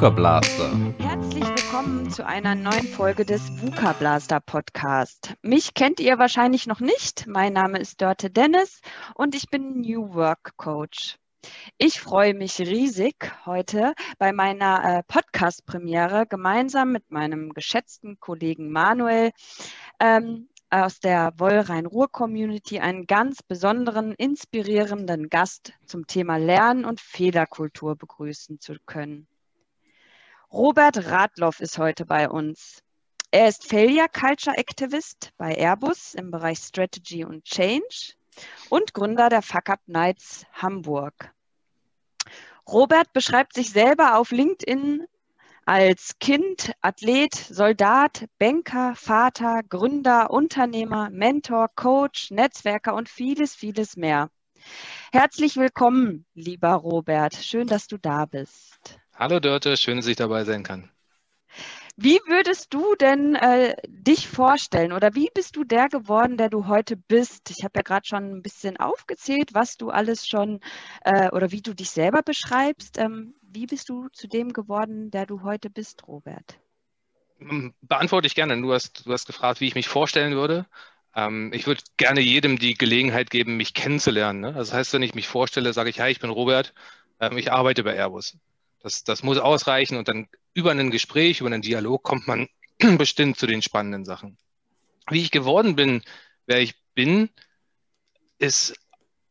VUCA Blaster. Herzlich willkommen zu einer neuen Folge des VUCA Blaster Podcast. Mich kennt ihr wahrscheinlich noch nicht. Mein Name ist Dörte Dennis und ich bin New Work Coach. Ich freue mich riesig, heute bei meiner äh, Podcast-Premiere gemeinsam mit meinem geschätzten Kollegen Manuel ähm, aus der Wollrhein-Ruhr-Community einen ganz besonderen, inspirierenden Gast zum Thema Lernen und Fehlerkultur begrüßen zu können. Robert Radloff ist heute bei uns. Er ist Failure Culture Activist bei Airbus im Bereich Strategy und Change und Gründer der Fuck Up Nights Hamburg. Robert beschreibt sich selber auf LinkedIn als Kind, Athlet, Soldat, Banker, Vater, Gründer, Unternehmer, Mentor, Coach, Netzwerker und vieles, vieles mehr. Herzlich willkommen, lieber Robert. Schön, dass du da bist. Hallo Dörte, schön, dass ich dabei sein kann. Wie würdest du denn äh, dich vorstellen oder wie bist du der geworden, der du heute bist? Ich habe ja gerade schon ein bisschen aufgezählt, was du alles schon äh, oder wie du dich selber beschreibst. Ähm, wie bist du zu dem geworden, der du heute bist, Robert? Hm, beantworte ich gerne. Du hast, du hast gefragt, wie ich mich vorstellen würde. Ähm, ich würde gerne jedem die Gelegenheit geben, mich kennenzulernen. Ne? Das heißt, wenn ich mich vorstelle, sage ich, hi, ich bin Robert, ähm, ich arbeite bei Airbus. Das, das muss ausreichen und dann über ein Gespräch, über einen Dialog kommt man bestimmt zu den spannenden Sachen. Wie ich geworden bin, wer ich bin, ist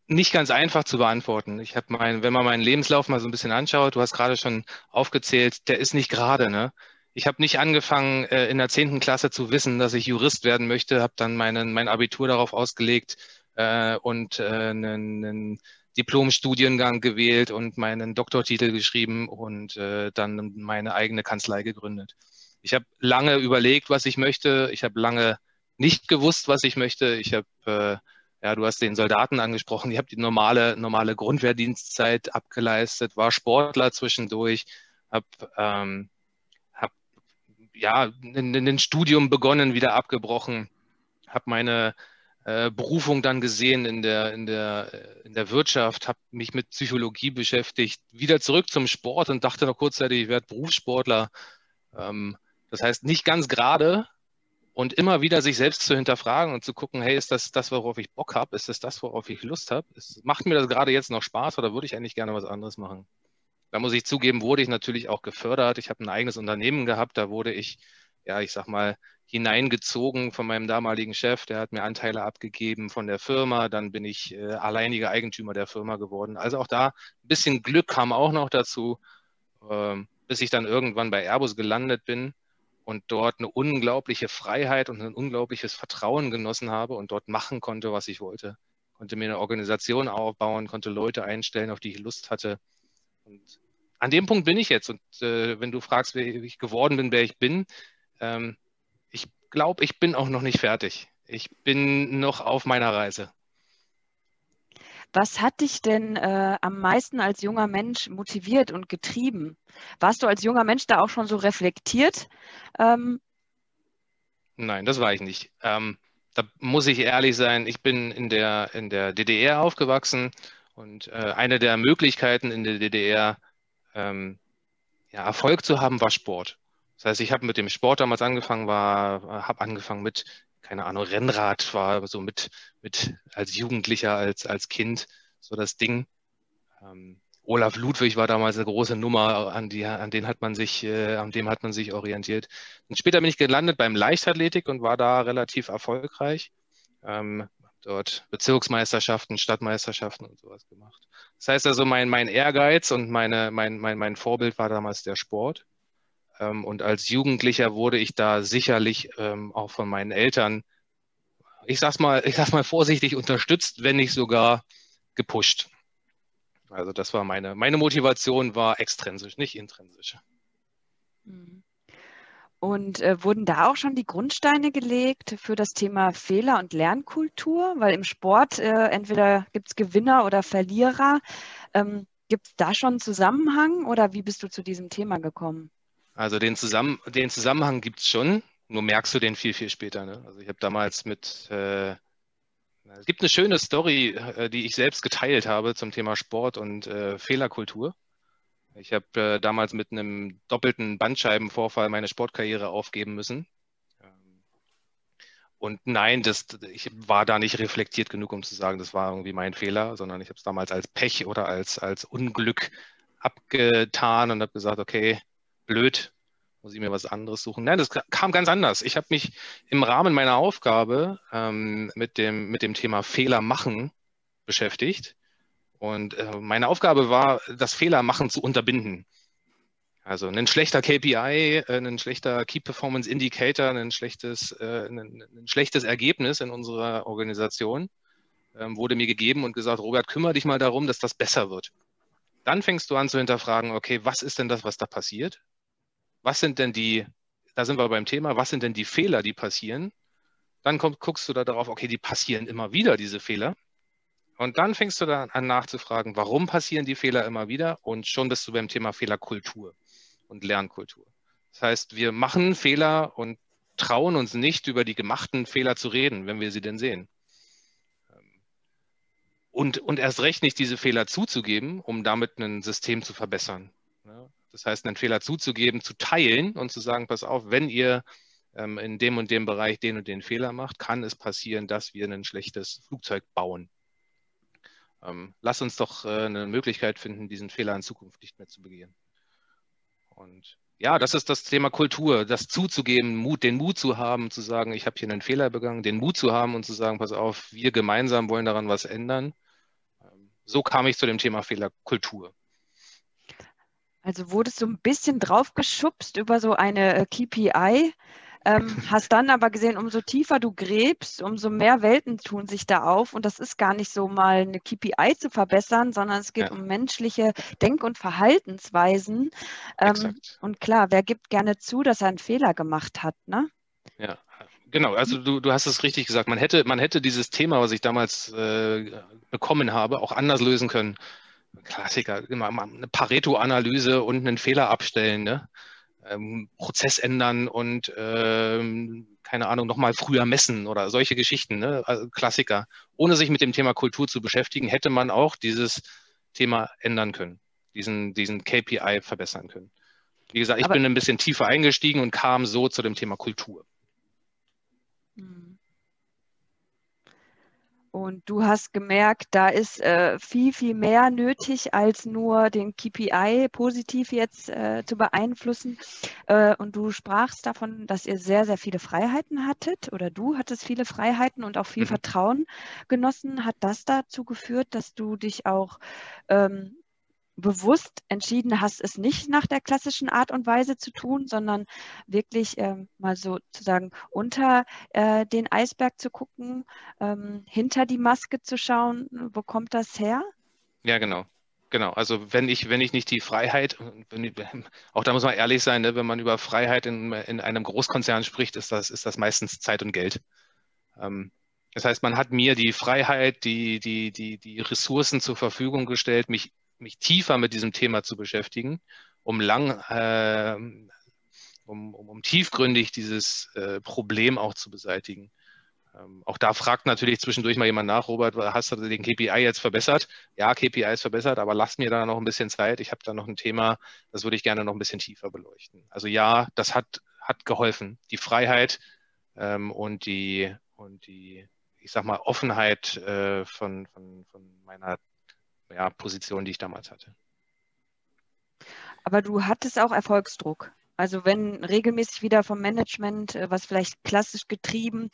nicht ganz einfach zu beantworten. Ich habe mein, wenn man meinen Lebenslauf mal so ein bisschen anschaut, du hast gerade schon aufgezählt, der ist nicht gerade. Ne? Ich habe nicht angefangen, äh, in der zehnten Klasse zu wissen, dass ich Jurist werden möchte, habe dann meinen, mein Abitur darauf ausgelegt äh, und äh, einen, einen Diplomstudiengang gewählt und meinen Doktortitel geschrieben und äh, dann meine eigene Kanzlei gegründet. Ich habe lange überlegt, was ich möchte. Ich habe lange nicht gewusst, was ich möchte. Ich habe, äh, ja, du hast den Soldaten angesprochen. Ich habe die normale, normale Grundwehrdienstzeit abgeleistet, war Sportler zwischendurch, habe ähm, hab, ja, ein Studium begonnen, wieder abgebrochen, habe meine äh, Berufung dann gesehen in der, in der, in der Wirtschaft, habe mich mit Psychologie beschäftigt, wieder zurück zum Sport und dachte noch kurzzeitig, ich werde Berufssportler. Ähm, das heißt, nicht ganz gerade und immer wieder sich selbst zu hinterfragen und zu gucken, hey, ist das das, worauf ich Bock habe? Ist das das, worauf ich Lust habe? Macht mir das gerade jetzt noch Spaß oder würde ich eigentlich gerne was anderes machen? Da muss ich zugeben, wurde ich natürlich auch gefördert. Ich habe ein eigenes Unternehmen gehabt, da wurde ich, ja, ich sag mal, hineingezogen von meinem damaligen Chef. Der hat mir Anteile abgegeben von der Firma. Dann bin ich äh, alleiniger Eigentümer der Firma geworden. Also auch da ein bisschen Glück kam auch noch dazu, äh, bis ich dann irgendwann bei Airbus gelandet bin und dort eine unglaubliche Freiheit und ein unglaubliches Vertrauen genossen habe und dort machen konnte, was ich wollte. Konnte mir eine Organisation aufbauen, konnte Leute einstellen, auf die ich Lust hatte. Und an dem Punkt bin ich jetzt. Und äh, wenn du fragst, wie ich geworden bin, wer ich bin, ähm, glaube, ich bin auch noch nicht fertig. Ich bin noch auf meiner Reise. Was hat dich denn äh, am meisten als junger Mensch motiviert und getrieben? Warst du als junger Mensch da auch schon so reflektiert? Ähm, Nein, das war ich nicht. Ähm, da muss ich ehrlich sein, ich bin in der, in der DDR aufgewachsen und äh, eine der Möglichkeiten in der DDR ähm, ja, Erfolg zu haben, war Sport. Das heißt, ich habe mit dem Sport damals angefangen, war, habe angefangen mit, keine Ahnung, Rennrad, war so mit, mit als Jugendlicher, als, als Kind so das Ding. Ähm, Olaf Ludwig war damals eine große Nummer, an, die, an den hat man sich, äh, an dem hat man sich orientiert. Und später bin ich gelandet beim Leichtathletik und war da relativ erfolgreich. Ähm, dort Bezirksmeisterschaften, Stadtmeisterschaften und sowas gemacht. Das heißt also, mein, mein Ehrgeiz und meine, mein, mein, mein Vorbild war damals der Sport. Ähm, und als Jugendlicher wurde ich da sicherlich ähm, auch von meinen Eltern, ich sag's mal, ich sag's mal vorsichtig unterstützt, wenn nicht sogar gepusht. Also das war meine, meine Motivation war extrinsisch, nicht intrinsisch. Mhm. Und äh, wurden da auch schon die Grundsteine gelegt für das Thema Fehler- und Lernkultur? Weil im Sport äh, entweder gibt es Gewinner oder Verlierer. Ähm, gibt es da schon einen Zusammenhang oder wie bist du zu diesem Thema gekommen? Also den, Zusammen den Zusammenhang gibt es schon, nur merkst du den viel, viel später. Ne? Also ich habe damals mit, äh, es gibt eine schöne Story, äh, die ich selbst geteilt habe zum Thema Sport und äh, Fehlerkultur. Ich habe äh, damals mit einem doppelten Bandscheibenvorfall meine Sportkarriere aufgeben müssen. Ähm, und nein, das, ich war da nicht reflektiert genug, um zu sagen, das war irgendwie mein Fehler, sondern ich habe es damals als Pech oder als, als Unglück abgetan und habe gesagt, okay, blöd, muss ich mir was anderes suchen. Nein, das kam ganz anders. Ich habe mich im Rahmen meiner Aufgabe ähm, mit, dem, mit dem Thema Fehler machen beschäftigt. Und äh, meine Aufgabe war, das Fehlermachen zu unterbinden. Also ein schlechter KPI, äh, ein schlechter Key Performance Indicator, ein schlechtes, äh, ein, ein schlechtes Ergebnis in unserer Organisation ähm, wurde mir gegeben und gesagt, Robert, kümmere dich mal darum, dass das besser wird. Dann fängst du an zu hinterfragen, okay, was ist denn das, was da passiert? Was sind denn die, da sind wir beim Thema, was sind denn die Fehler, die passieren? Dann komm, guckst du da darauf, okay, die passieren immer wieder, diese Fehler. Und dann fängst du dann an nachzufragen, warum passieren die Fehler immer wieder? Und schon bist du beim Thema Fehlerkultur und Lernkultur. Das heißt, wir machen Fehler und trauen uns nicht, über die gemachten Fehler zu reden, wenn wir sie denn sehen. Und, und erst recht nicht diese Fehler zuzugeben, um damit ein System zu verbessern. Das heißt, einen Fehler zuzugeben, zu teilen und zu sagen, pass auf, wenn ihr ähm, in dem und dem Bereich den und den Fehler macht, kann es passieren, dass wir ein schlechtes Flugzeug bauen. Ähm, lass uns doch äh, eine Möglichkeit finden, diesen Fehler in Zukunft nicht mehr zu begehen. Und ja, das ist das Thema Kultur, das zuzugeben, Mut, den Mut zu haben, zu sagen, ich habe hier einen Fehler begangen, den Mut zu haben und zu sagen, pass auf, wir gemeinsam wollen daran was ändern. Ähm, so kam ich zu dem Thema Fehlerkultur. Also wurdest du ein bisschen draufgeschubst über so eine äh, KPI, ähm, hast dann aber gesehen, umso tiefer du gräbst, umso mehr Welten tun sich da auf. Und das ist gar nicht so mal eine KPI zu verbessern, sondern es geht ja. um menschliche Denk- und Verhaltensweisen. Ähm, und klar, wer gibt gerne zu, dass er einen Fehler gemacht hat, ne? Ja, genau. Also du, du hast es richtig gesagt. Man hätte, man hätte dieses Thema, was ich damals äh, bekommen habe, auch anders lösen können. Klassiker, immer mal eine Pareto-Analyse und einen Fehler abstellen, ne? ähm, Prozess ändern und ähm, keine Ahnung, nochmal früher messen oder solche Geschichten, ne? also Klassiker. Ohne sich mit dem Thema Kultur zu beschäftigen, hätte man auch dieses Thema ändern können, diesen, diesen KPI verbessern können. Wie gesagt, ich Aber bin ein bisschen tiefer eingestiegen und kam so zu dem Thema Kultur. Mhm. Und du hast gemerkt, da ist äh, viel, viel mehr nötig, als nur den KPI positiv jetzt äh, zu beeinflussen. Äh, und du sprachst davon, dass ihr sehr, sehr viele Freiheiten hattet oder du hattest viele Freiheiten und auch viel mhm. Vertrauen genossen. Hat das dazu geführt, dass du dich auch ähm, bewusst entschieden hast, es nicht nach der klassischen Art und Weise zu tun, sondern wirklich ähm, mal sozusagen unter äh, den Eisberg zu gucken, ähm, hinter die Maske zu schauen, wo kommt das her? Ja, genau. Genau, also wenn ich, wenn ich nicht die Freiheit, ich, auch da muss man ehrlich sein, ne, wenn man über Freiheit in, in einem Großkonzern spricht, ist das, ist das meistens Zeit und Geld. Ähm, das heißt, man hat mir die Freiheit, die, die, die, die Ressourcen zur Verfügung gestellt, mich mich tiefer mit diesem Thema zu beschäftigen, um lang, äh, um, um, um, tiefgründig dieses äh, Problem auch zu beseitigen. Ähm, auch da fragt natürlich zwischendurch mal jemand nach, Robert, hast du den KPI jetzt verbessert? Ja, KPI ist verbessert, aber lass mir da noch ein bisschen Zeit. Ich habe da noch ein Thema, das würde ich gerne noch ein bisschen tiefer beleuchten. Also ja, das hat, hat geholfen. Die Freiheit ähm, und die, und die, ich sag mal, Offenheit äh, von, von, von meiner ja, Position, die ich damals hatte. Aber du hattest auch Erfolgsdruck. Also wenn regelmäßig wieder vom Management, äh, was vielleicht klassisch getrieben,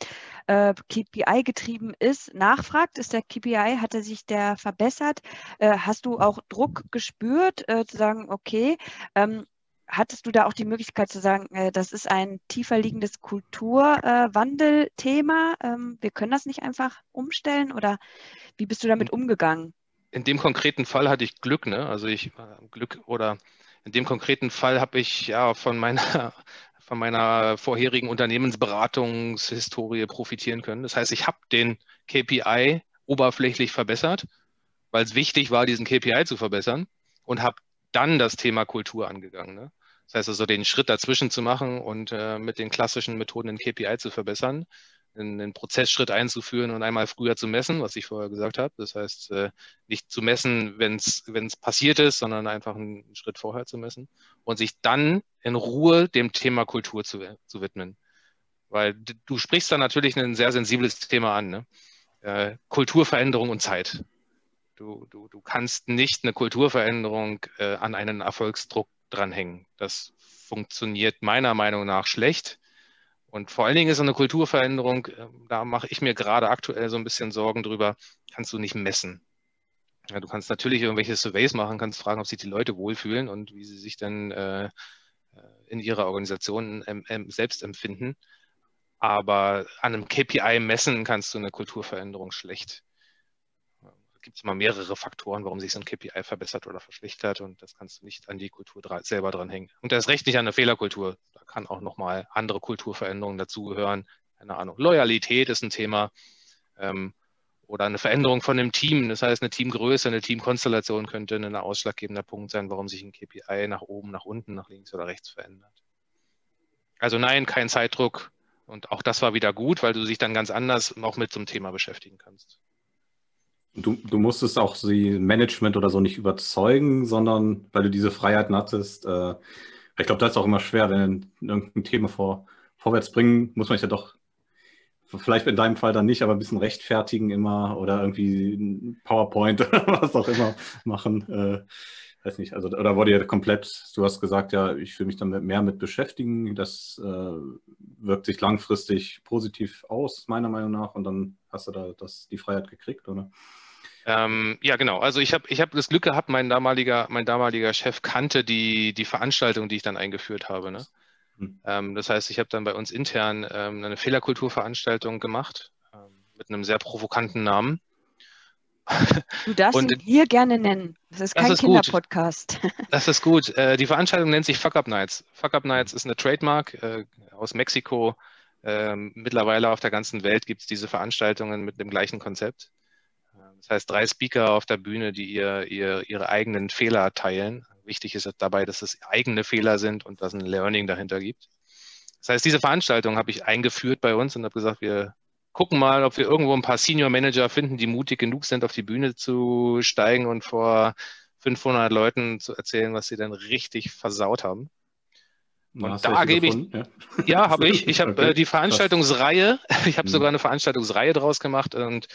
äh, KPI getrieben ist, nachfragt, ist der KPI, hat er sich der verbessert? Äh, hast du auch Druck gespürt, äh, zu sagen, okay, ähm, hattest du da auch die Möglichkeit zu sagen, äh, das ist ein tiefer liegendes Kulturwandelthema, ähm, wir können das nicht einfach umstellen oder wie bist du damit hm. umgegangen? In dem konkreten Fall hatte ich Glück, ne? Also ich äh, Glück oder in dem konkreten Fall habe ich ja von meiner von meiner vorherigen Unternehmensberatungshistorie profitieren können. Das heißt, ich habe den KPI oberflächlich verbessert, weil es wichtig war, diesen KPI zu verbessern und habe dann das Thema Kultur angegangen. Ne? Das heißt also, den Schritt dazwischen zu machen und äh, mit den klassischen Methoden den KPI zu verbessern, einen Prozessschritt einzuführen und einmal früher zu messen, was ich vorher gesagt habe. Das heißt, äh, nicht zu messen, wenn es passiert ist, sondern einfach einen Schritt vorher zu messen und sich dann in Ruhe dem Thema Kultur zu, zu widmen. Weil du sprichst da natürlich ein sehr sensibles Thema an. Ne? Äh, Kulturveränderung und Zeit. Du, du, du kannst nicht eine Kulturveränderung äh, an einen Erfolgsdruck dranhängen. Das funktioniert meiner Meinung nach schlecht und vor allen Dingen ist eine Kulturveränderung, ähm, da mache ich mir gerade aktuell so ein bisschen Sorgen drüber, kannst du nicht messen. Ja, du kannst natürlich irgendwelche Surveys machen, kannst fragen, ob sich die Leute wohlfühlen und wie sie sich dann äh, äh in ihrer Organisation ähm, ähm, selbst empfinden. Aber an einem KPI messen kannst du eine Kulturveränderung schlecht. Da gibt es mal mehrere Faktoren, warum sich so ein KPI verbessert oder verschlechtert und das kannst du nicht an die Kultur selber dranhängen. Und das recht nicht an eine Fehlerkultur kann auch nochmal andere Kulturveränderungen dazugehören. Keine Ahnung. Loyalität ist ein Thema. Ähm, oder eine Veränderung von dem Team. Das heißt, eine Teamgröße, eine Teamkonstellation könnte ein ausschlaggebender Punkt sein, warum sich ein KPI nach oben, nach unten, nach links oder rechts verändert. Also nein, kein Zeitdruck. Und auch das war wieder gut, weil du dich dann ganz anders auch mit so einem Thema beschäftigen kannst. Du, du musstest auch die Management oder so nicht überzeugen, sondern weil du diese Freiheiten hattest, äh, ich glaube, das ist auch immer schwer, wenn irgendein Thema vor, vorwärts bringen, muss man sich ja doch, vielleicht in deinem Fall dann nicht, aber ein bisschen rechtfertigen immer oder irgendwie PowerPoint oder was auch immer machen. Äh, weiß nicht, also oder wurde ja komplett, du hast gesagt, ja, ich will mich dann mehr mit beschäftigen, das äh, wirkt sich langfristig positiv aus, meiner Meinung nach, und dann hast du da das, die Freiheit gekriegt, oder? Ähm, ja, genau. Also ich habe ich hab das Glück gehabt, mein damaliger, mein damaliger Chef kannte die, die Veranstaltung, die ich dann eingeführt habe. Ne? Hm. Ähm, das heißt, ich habe dann bei uns intern ähm, eine Fehlerkulturveranstaltung gemacht ähm, mit einem sehr provokanten Namen. Du darfst Und, ihn hier gerne nennen. Das ist kein Kinderpodcast. Das ist gut. Äh, die Veranstaltung nennt sich Fuck Up Nights. Fuck Up Nights ist eine Trademark äh, aus Mexiko. Ähm, mittlerweile auf der ganzen Welt gibt es diese Veranstaltungen mit dem gleichen Konzept. Das heißt, drei Speaker auf der Bühne, die ihr, ihr, ihre eigenen Fehler teilen. Wichtig ist dabei, dass es eigene Fehler sind und dass ein Learning dahinter gibt. Das heißt, diese Veranstaltung habe ich eingeführt bei uns und habe gesagt, wir gucken mal, ob wir irgendwo ein paar Senior Manager finden, die mutig genug sind, auf die Bühne zu steigen und vor 500 Leuten zu erzählen, was sie denn richtig versaut haben. Und da gebe ich, ja, ja habe ich. Ich habe okay. äh, die Veranstaltungsreihe, ich habe mhm. sogar eine Veranstaltungsreihe draus gemacht und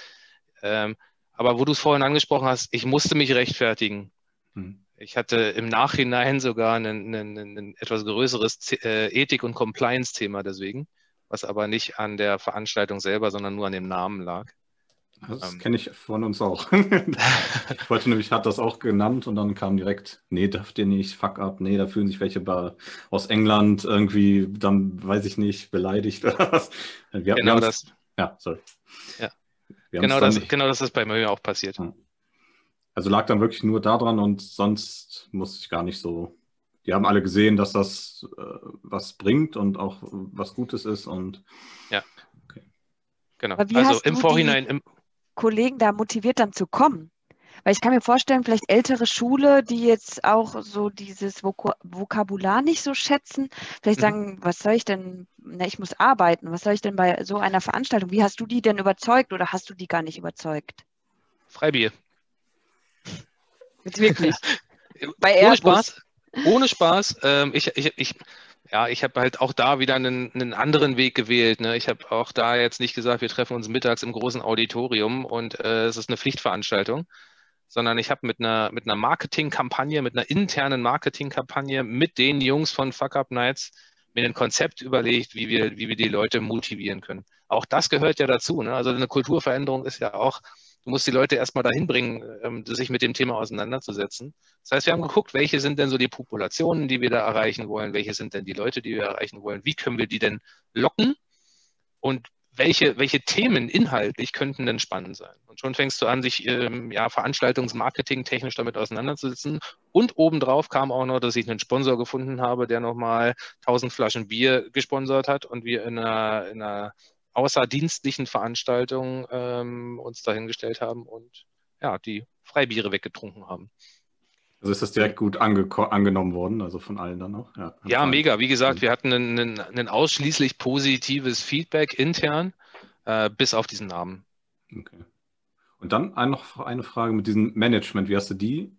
ähm, aber wo du es vorhin angesprochen hast, ich musste mich rechtfertigen. Hm. Ich hatte im Nachhinein sogar ein, etwas größeres äh, Ethik- und Compliance-Thema deswegen, was aber nicht an der Veranstaltung selber, sondern nur an dem Namen lag. Das ähm, kenne ich von uns auch. ich wollte nämlich, hat das auch genannt und dann kam direkt, nee, dürft ihr nicht, fuck up, nee, da fühlen sich welche bei, aus England irgendwie, dann weiß ich nicht, beleidigt oder was. Wir, genau wir das. Ja, sorry. Ja. Genau das, genau das ist bei mir auch passiert. Also lag dann wirklich nur daran und sonst musste ich gar nicht so. Die haben alle gesehen, dass das äh, was bringt und auch was Gutes ist und ja. Okay. Genau. also im Vorhinein. Im Kollegen da motiviert dann zu kommen? Weil ich kann mir vorstellen, vielleicht ältere Schule, die jetzt auch so dieses Vok Vokabular nicht so schätzen, vielleicht mhm. sagen, was soll ich denn, na, ich muss arbeiten, was soll ich denn bei so einer Veranstaltung? Wie hast du die denn überzeugt oder hast du die gar nicht überzeugt? Freibier. Jetzt wirklich. bei Airbus. Ohne Spaß. Ohne Spaß. Ähm, ich, ich, ich, ja, ich habe halt auch da wieder einen, einen anderen Weg gewählt. Ne? Ich habe auch da jetzt nicht gesagt, wir treffen uns mittags im großen Auditorium und äh, es ist eine Pflichtveranstaltung, sondern ich habe mit einer, mit einer Marketingkampagne, mit einer internen Marketingkampagne mit den Jungs von Fuck Up Nights mir ein Konzept überlegt, wie wir, wie wir die Leute motivieren können. Auch das gehört ja dazu. Ne? Also eine Kulturveränderung ist ja auch, du musst die Leute erstmal dahin bringen, ähm, sich mit dem Thema auseinanderzusetzen. Das heißt, wir haben geguckt, welche sind denn so die Populationen, die wir da erreichen wollen, welche sind denn die Leute, die wir erreichen wollen, wie können wir die denn locken und welche, welche Themen inhaltlich könnten denn spannend sein? Und schon fängst du an, dich ähm, ja, Veranstaltungsmarketing technisch damit auseinanderzusetzen. Und obendrauf kam auch noch, dass ich einen Sponsor gefunden habe, der nochmal 1000 Flaschen Bier gesponsert hat und wir in einer, in einer außerdienstlichen Veranstaltung ähm, uns dahingestellt haben und ja, die Freibiere weggetrunken haben. Also ist das direkt gut angenommen worden, also von allen dann auch? Ja, ja mega. Wie gesagt, wir hatten ein, ausschließlich positives Feedback intern. äh, bis auf diesen Namen. Okay. Und dann noch eine Frage mit diesem Management. Wie hast du die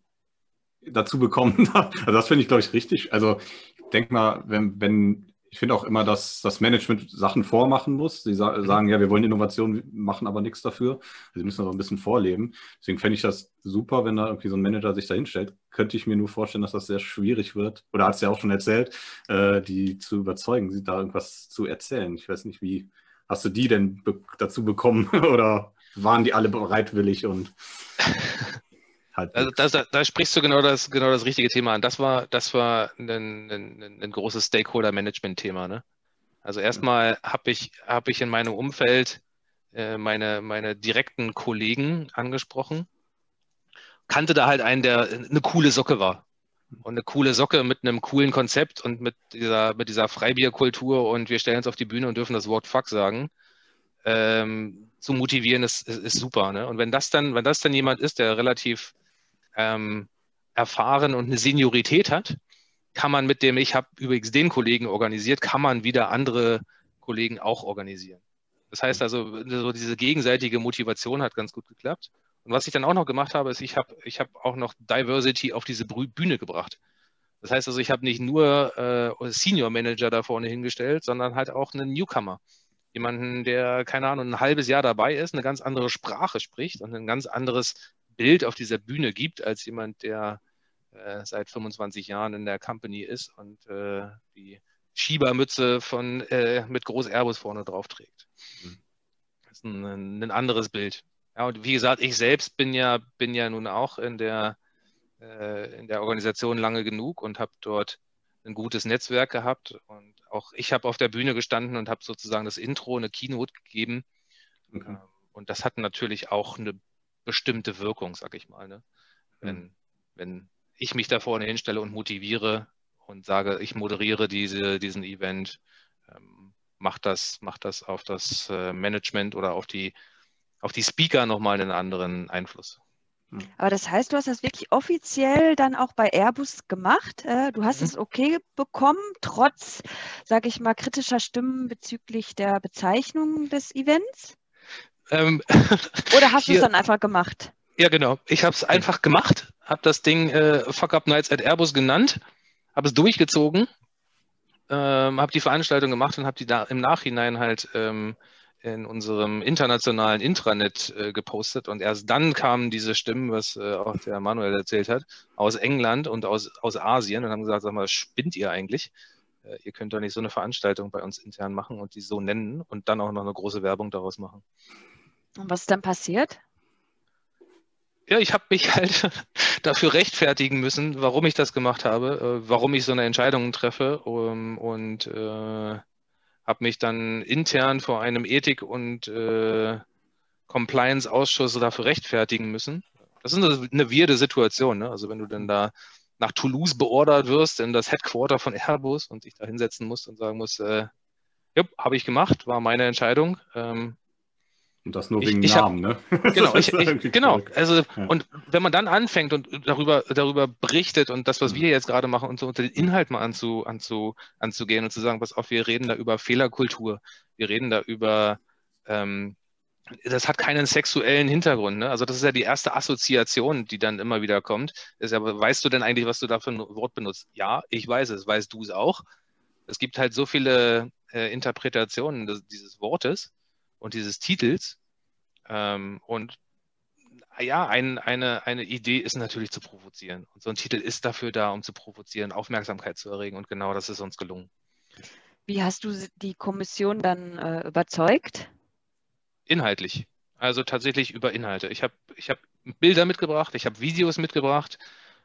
dazu bekommen? also das finde ich, glaube ich, richtig. Also ich denke mal, wenn, wenn ich finde auch immer, dass das Management Sachen vormachen muss. Sie sa sagen, ja, wir wollen Innovation, machen aber nichts dafür. Sie müssen aber ein bisschen vorleben. Deswegen fände ich das super, wenn da irgendwie so ein Manager sich da hinstellt. Könnte ich mir nur vorstellen, dass das sehr schwierig wird. Oder hat es ja auch schon erzählt, äh, die zu überzeugen, sie da irgendwas zu erzählen. Ich weiß nicht, wie hast du die denn be dazu bekommen? Oder waren die alle bereitwillig und Halt also da, da, da, sprichst du genau das, genau das richtige Thema an. Das war, das war ein, ein, ein großes Stakeholder-Management-Thema. Ne? Also erstmal habe ich, hab ich in meinem Umfeld äh, meine, meine direkten Kollegen angesprochen, kannte da halt einen, der eine coole Socke war. Und eine coole Socke mit einem coolen Konzept und mit dieser, mit dieser Freibierkultur und wir stellen uns auf die Bühne und dürfen das Wort Fuck sagen. Ähm, zu motivieren ist, ist, ist super. Ne? Und wenn das dann, wenn das dann jemand ist, der relativ ähm, erfahren und eine Seniorität hat, kann man mit dem, ich habe übrigens den Kollegen organisiert, kann man wieder andere Kollegen auch organisieren. Das heißt also, so diese gegenseitige Motivation hat ganz gut geklappt. Und was ich dann auch noch gemacht habe, ist, ich habe ich hab auch noch Diversity auf diese Bühne gebracht. Das heißt also, ich habe nicht nur äh, Senior Manager da vorne hingestellt, sondern halt auch einen Newcomer. Jemanden, der, keine Ahnung, ein halbes Jahr dabei ist, eine ganz andere Sprache spricht und ein ganz anderes Bild auf dieser Bühne gibt, als jemand, der äh, seit 25 Jahren in der Company ist und äh, die Schiebermütze von, äh, mit Groß Airbus vorne drauf trägt. Mhm. Das ist ein, ein, anderes Bild. Ja, und wie gesagt, ich selbst bin ja, bin ja nun auch in der, äh, in der Organisation lange genug und habe dort ein gutes Netzwerk gehabt. Und auch ich habe auf der Bühne gestanden und habe sozusagen das Intro, eine Keynote gegeben. Okay. Ähm, und das hat natürlich auch eine bestimmte Wirkung, sag ich mal. Ne? Wenn, mhm. wenn ich mich da vorne hinstelle und motiviere und sage, ich moderiere diese, diesen Event, ähm, macht das, macht das auf das äh, Management oder auf die, auf die Speaker nochmal einen anderen Einfluss. Mhm. Aber das heißt, du hast das wirklich offiziell dann auch bei Airbus gemacht. Äh, du hast mhm. es okay bekommen, trotz, sage ich mal, kritischer Stimmen bezüglich der Bezeichnung des Events? Ähm, Oder hast du es dann einfach gemacht? Ja, genau. Ich habe es einfach gemacht, habe das Ding äh, Fuck Up Nights at Airbus genannt, habe es durchgezogen, ähm, habe die Veranstaltung gemacht und habe die da im Nachhinein halt ähm, in unserem internationalen Intranet äh, gepostet und erst dann kamen diese Stimmen, was äh, auch der Manuel erzählt hat, aus England und aus, aus Asien und haben gesagt, sag mal, spinnt ihr eigentlich? Äh, ihr könnt doch nicht so eine Veranstaltung bei uns intern machen und die so nennen und dann auch noch eine große Werbung daraus machen. Und was ist dann passiert? Ja, ich habe mich halt dafür rechtfertigen müssen, warum ich das gemacht habe, äh, warum ich so eine Entscheidung treffe um, und äh, habe mich dann intern vor einem Ethik- und äh, Compliance-Ausschuss dafür rechtfertigen müssen. Das ist eine, wirde Situation. Ne? Also wenn du dann da nach Toulouse beordert wirst, in das Headquarter von Airbus und dich da hinsetzen musst und sagen musst, äh, ja, habe ich gemacht, war meine Entscheidung. Ähm, und das nur wegen ich, ich Namen, hab, ne? Genau, ich, ich, genau. Also, ja. und wenn man dann anfängt und darüber, darüber berichtet und das, was mhm. wir jetzt gerade machen, und so unter den Inhalt mal anzu, anzu, anzugehen und zu sagen, pass auf, wir reden da über Fehlerkultur, wir reden da über, ähm, das hat keinen sexuellen Hintergrund, ne? Also, das ist ja die erste Assoziation, die dann immer wieder kommt. Ist ja, weißt du denn eigentlich, was du da für ein Wort benutzt? Ja, ich weiß es. Weißt du es auch? Es gibt halt so viele äh, Interpretationen des, dieses Wortes und dieses Titels. Ähm, und ja, ein, eine, eine Idee ist natürlich zu provozieren. Und so ein Titel ist dafür da, um zu provozieren, Aufmerksamkeit zu erregen. Und genau das ist uns gelungen. Wie hast du die Kommission dann äh, überzeugt? Inhaltlich. Also tatsächlich über Inhalte. Ich habe ich hab Bilder mitgebracht, ich habe Videos mitgebracht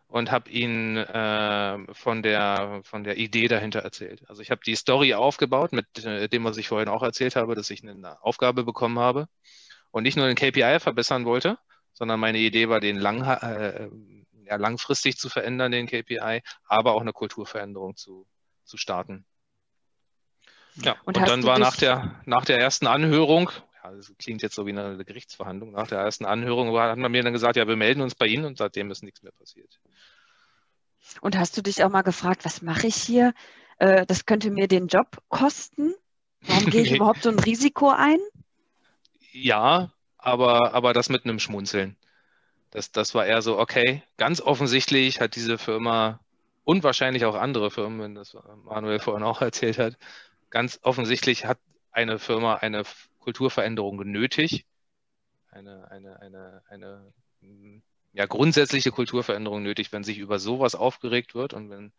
und habe ihnen äh, von, der, von der Idee dahinter erzählt. Also ich habe die Story aufgebaut mit äh, dem, was ich vorhin auch erzählt habe, dass ich eine Aufgabe bekommen habe und nicht nur den KPI verbessern wollte, sondern meine Idee war, den lang, äh, ja, langfristig zu verändern, den KPI, aber auch eine Kulturveränderung zu, zu starten. Ja, und, und dann war nach der, nach der ersten Anhörung, ja, das klingt jetzt so wie eine Gerichtsverhandlung, nach der ersten Anhörung hat man mir dann gesagt, ja, wir melden uns bei Ihnen und seitdem ist nichts mehr passiert. Und hast du dich auch mal gefragt, was mache ich hier? Äh, das könnte mir den Job kosten. Warum gehe ich überhaupt so ein Risiko ein? ja, aber, aber das mit einem Schmunzeln. Das, das war eher so, okay, ganz offensichtlich hat diese Firma und wahrscheinlich auch andere Firmen, wenn das Manuel vorhin auch erzählt hat, ganz offensichtlich hat eine Firma eine Kulturveränderung nötig, eine, eine, eine, eine ja, grundsätzliche Kulturveränderung nötig, wenn sich über sowas aufgeregt wird und wenn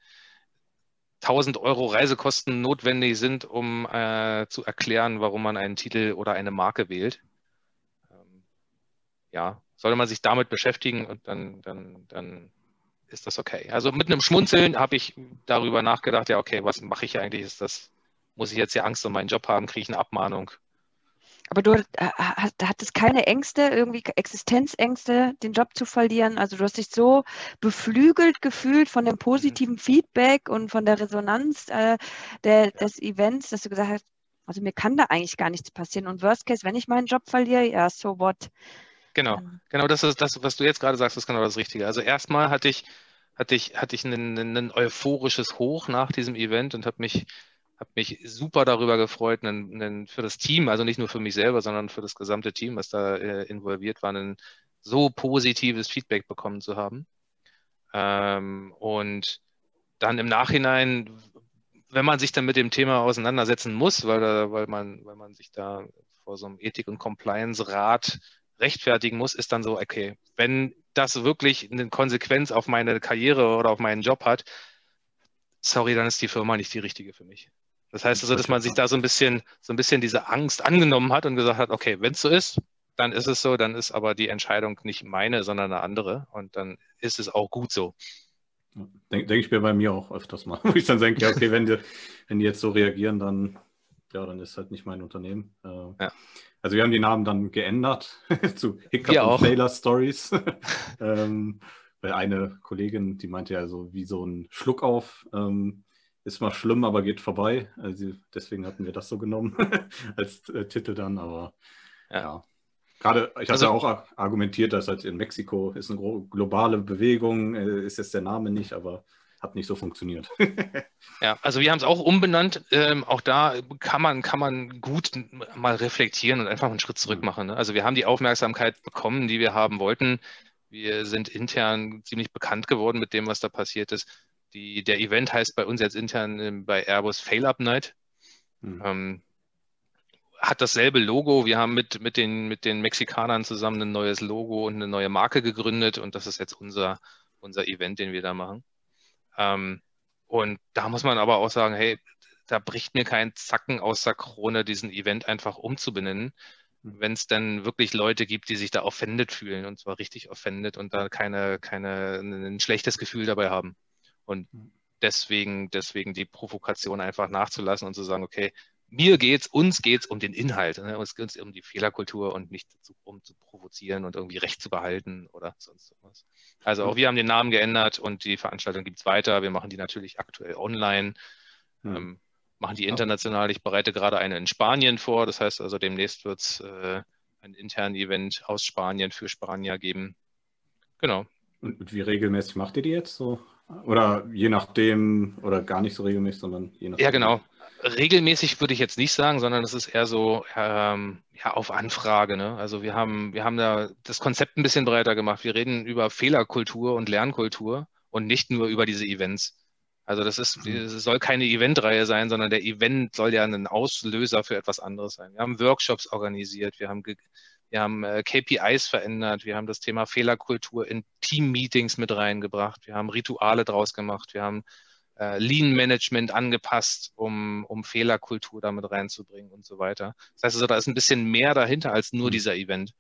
1000 Euro Reisekosten notwendig sind, um äh, zu erklären, warum man einen Titel oder eine Marke wählt. Ähm, ja, sollte man sich damit beschäftigen und dann, dann, dann ist das okay. Also mit einem Schmunzeln habe ich darüber nachgedacht, ja, okay, was mache ich eigentlich? Ist das, muss ich jetzt hier Angst um meinen Job haben, kriege ich eine Abmahnung? Aber du hattest keine Ängste, irgendwie Existenzängste, den Job zu verlieren. Also du hast dich so beflügelt gefühlt von dem mhm. positiven Feedback und von der Resonanz äh, der, des Events, dass du gesagt hast, also mir kann da eigentlich gar nichts passieren. Und worst case, wenn ich meinen Job verliere, ja, so what? Genau, genau das ist das, was du jetzt gerade sagst, ist genau das Richtige. Also erstmal hatte ich, hatte ich, hatte ich ein, ein euphorisches Hoch nach diesem Event und habe mich habe mich super darüber gefreut, einen, einen, für das Team, also nicht nur für mich selber, sondern für das gesamte Team, was da äh, involviert war, ein so positives Feedback bekommen zu haben. Ähm, und dann im Nachhinein, wenn man sich dann mit dem Thema auseinandersetzen muss, weil, weil, man, weil man sich da vor so einem Ethik- und Compliance-Rat rechtfertigen muss, ist dann so, okay, wenn das wirklich eine Konsequenz auf meine Karriere oder auf meinen Job hat, sorry, dann ist die Firma nicht die richtige für mich. Das heißt also, dass man sich da so ein bisschen, so ein bisschen diese Angst angenommen hat und gesagt hat, okay, wenn es so ist, dann ist es so, dann ist aber die Entscheidung nicht meine, sondern eine andere und dann ist es auch gut so. Denke denk ich mir bei mir auch öfters mal, wo ich dann denke, ja, okay, wenn die, wenn die jetzt so reagieren, dann, ja, dann ist halt nicht mein Unternehmen. Äh, ja. Also wir haben die Namen dann geändert zu Hiccup wir und auch. Failure Stories. ähm, weil eine Kollegin, die meinte ja so wie so ein Schluck auf, ähm, ist mal schlimm, aber geht vorbei. Also deswegen hatten wir das so genommen als äh, Titel dann, aber ja. ja. Gerade, ich hatte also, auch argumentiert, dass halt in Mexiko ist eine globale Bewegung, äh, ist jetzt der Name nicht, aber hat nicht so funktioniert. ja, also wir haben es auch umbenannt. Ähm, auch da kann man, kann man gut mal reflektieren und einfach einen Schritt zurück machen. Ne? Also wir haben die Aufmerksamkeit bekommen, die wir haben wollten. Wir sind intern ziemlich bekannt geworden mit dem, was da passiert ist. Die, der Event heißt bei uns jetzt intern ähm, bei Airbus Fail Up Night. Mhm. Ähm, hat dasselbe Logo. Wir haben mit, mit, den, mit den Mexikanern zusammen ein neues Logo und eine neue Marke gegründet und das ist jetzt unser, unser Event, den wir da machen. Ähm, und da muss man aber auch sagen, hey, da bricht mir kein Zacken aus der Krone, diesen Event einfach umzubenennen, hm. wenn es dann wirklich Leute gibt, die sich da offended fühlen und zwar richtig offended und da keine, keine, ein schlechtes Gefühl dabei haben. Und deswegen, deswegen die Provokation einfach nachzulassen und zu sagen, okay, mir geht's, uns geht's um den Inhalt. Ne? Uns geht es um die Fehlerkultur und nicht zu, um zu provozieren und irgendwie Recht zu behalten oder sonst was. Also auch wir haben den Namen geändert und die Veranstaltung gibt es weiter. Wir machen die natürlich aktuell online, hm. ähm, machen die international. Ich bereite gerade eine in Spanien vor. Das heißt also, demnächst wird es äh, ein internes Event aus Spanien für Spanier geben. Genau. Und wie regelmäßig macht ihr die jetzt so? Oder je nachdem, oder gar nicht so regelmäßig, sondern je nachdem. Ja, genau. Regelmäßig würde ich jetzt nicht sagen, sondern es ist eher so ähm, ja, auf Anfrage. Ne? Also wir haben, wir haben da das Konzept ein bisschen breiter gemacht. Wir reden über Fehlerkultur und Lernkultur und nicht nur über diese Events. Also das ist, mhm. es soll keine Eventreihe sein, sondern der Event soll ja ein Auslöser für etwas anderes sein. Wir haben Workshops organisiert, wir haben wir haben äh, KPIs verändert, wir haben das Thema Fehlerkultur in Team-Meetings mit reingebracht, wir haben Rituale draus gemacht, wir haben äh, Lean-Management angepasst, um, um Fehlerkultur damit reinzubringen und so weiter. Das heißt also, da ist ein bisschen mehr dahinter als nur mhm. dieser Event.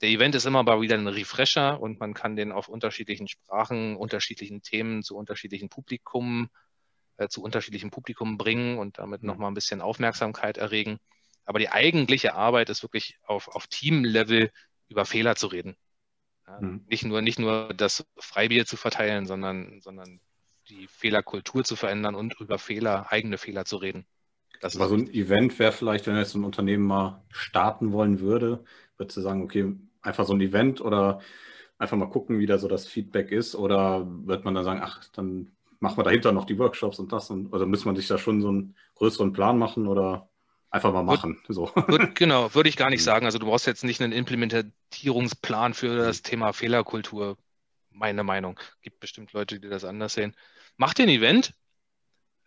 Der Event ist immer mal wieder ein Refresher und man kann den auf unterschiedlichen Sprachen, unterschiedlichen Themen zu unterschiedlichen Publikum, äh, zu unterschiedlichen Publikum bringen und damit mhm. nochmal ein bisschen Aufmerksamkeit erregen. Aber die eigentliche Arbeit ist wirklich auf, auf Team-Level über Fehler zu reden. Ja, mhm. nicht, nur, nicht nur das Freibier zu verteilen, sondern, sondern die Fehlerkultur zu verändern und über Fehler, eigene Fehler zu reden. Das Aber so ein Event wäre vielleicht, wenn jetzt ein Unternehmen mal starten wollen würde, würdest du sagen, okay, einfach so ein Event oder einfach mal gucken, wie da so das Feedback ist? Oder wird man dann sagen, ach, dann machen wir dahinter noch die Workshops und das? Und, oder muss man sich da schon so einen größeren Plan machen? Oder Einfach mal machen. So. Würd, genau, würde ich gar nicht mhm. sagen. Also du brauchst jetzt nicht einen Implementierungsplan für das Thema Fehlerkultur. Meine Meinung. Gibt bestimmt Leute, die das anders sehen. Mach dir ein Event